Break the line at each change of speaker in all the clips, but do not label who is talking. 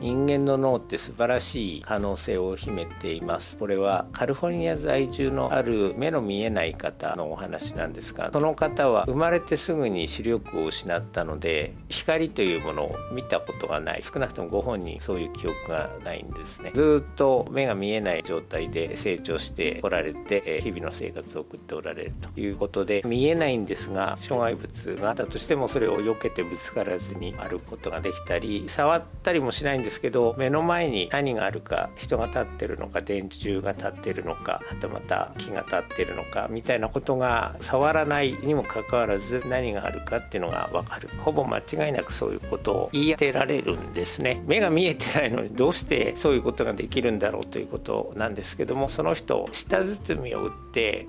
人間の脳って素晴らしい可能性を秘めています。これはカリフォルニア在住のある目の見えない方のお話なんですがその方は生まれてすぐに視力を失ったので光というものを見たことがない。少なくともご本人そういう記憶がないんですね。ずっと目が見えない状態で成長しておられて日々の生活を送っておられるということで見えないんですが障害物があったとしてもそれを避けてぶつからずに歩くことができたり触ったりもしないんですですけど目の前に何があるか人が立ってるのか電柱が立ってるのかはたまた木が立ってるのかみたいなことが触らないにもかかわらず何があるかっていうのが分かる。ほぼ間違いなくそういうことを言い当てられるんですね。目が見えてないのにどうしてそういうことができるんだろうということなんですけどもその人舌包みを打って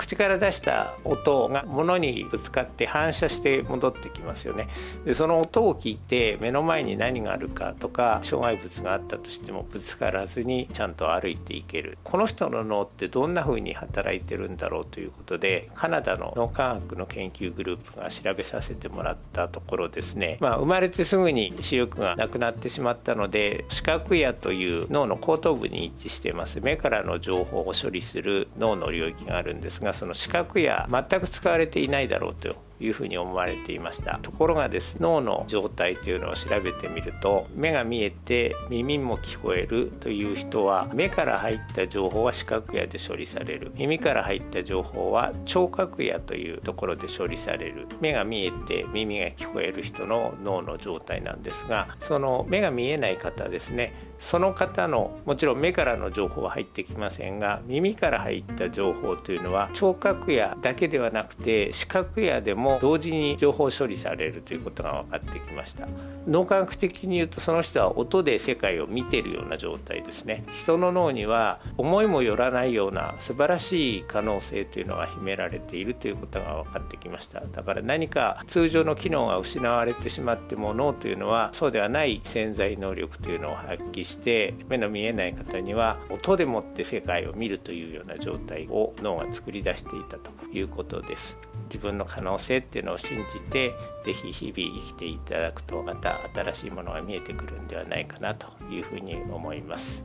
口から出した音が物にぶつかって反射して戻ってきますよね。でその音を聞いて目の前に何があるかとか障害物があったとしてもぶつからずにちゃんと歩いていける。この人の脳ってどんな風に働いてるんだろうということでカナダの脳科学の研究グループが調べさせてもらったところですね、まあ、生まれてすぐに視力がなくなってしまったので視覚野という脳の後頭部に位置してます。目からの情報を処理する脳の領域があるんですがその資格や全く使われていないだろうというふうに思われていました。ところがです脳の状態というのを調べてみると目が見えて耳も聞こえるという人は目から入った情報は視覚野で処理される。耳から入った情報は聴覚野というところで処理される。目が見えて耳が聞こえる人の脳の状態なんですがその目が見えない方ですねその方のもちろん目からの情報は入ってきませんが耳から入った情報というのは聴覚野だけではなくて視覚野でも同時に情報処理されるということが分かってきました。脳科学的に言うとその人は音で世界を見てるような状態ですね。人の脳には思いもよらないような素晴らしい可能性というのが秘められているということが分かってきました。だから何か通常の機能が失われてしまっても脳というのはそうではない潜在能力というのを発揮して目の見えない方には音でもって世界を見るというような状態を脳が作り出していたということです。自分の可能性っていうのを信じて是非日々生きていただくとまた新しいものが見えてくるんではないかなというふうに思います。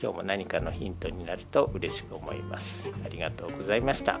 今日も何かのヒントになると嬉しく思います。ありがとうございました。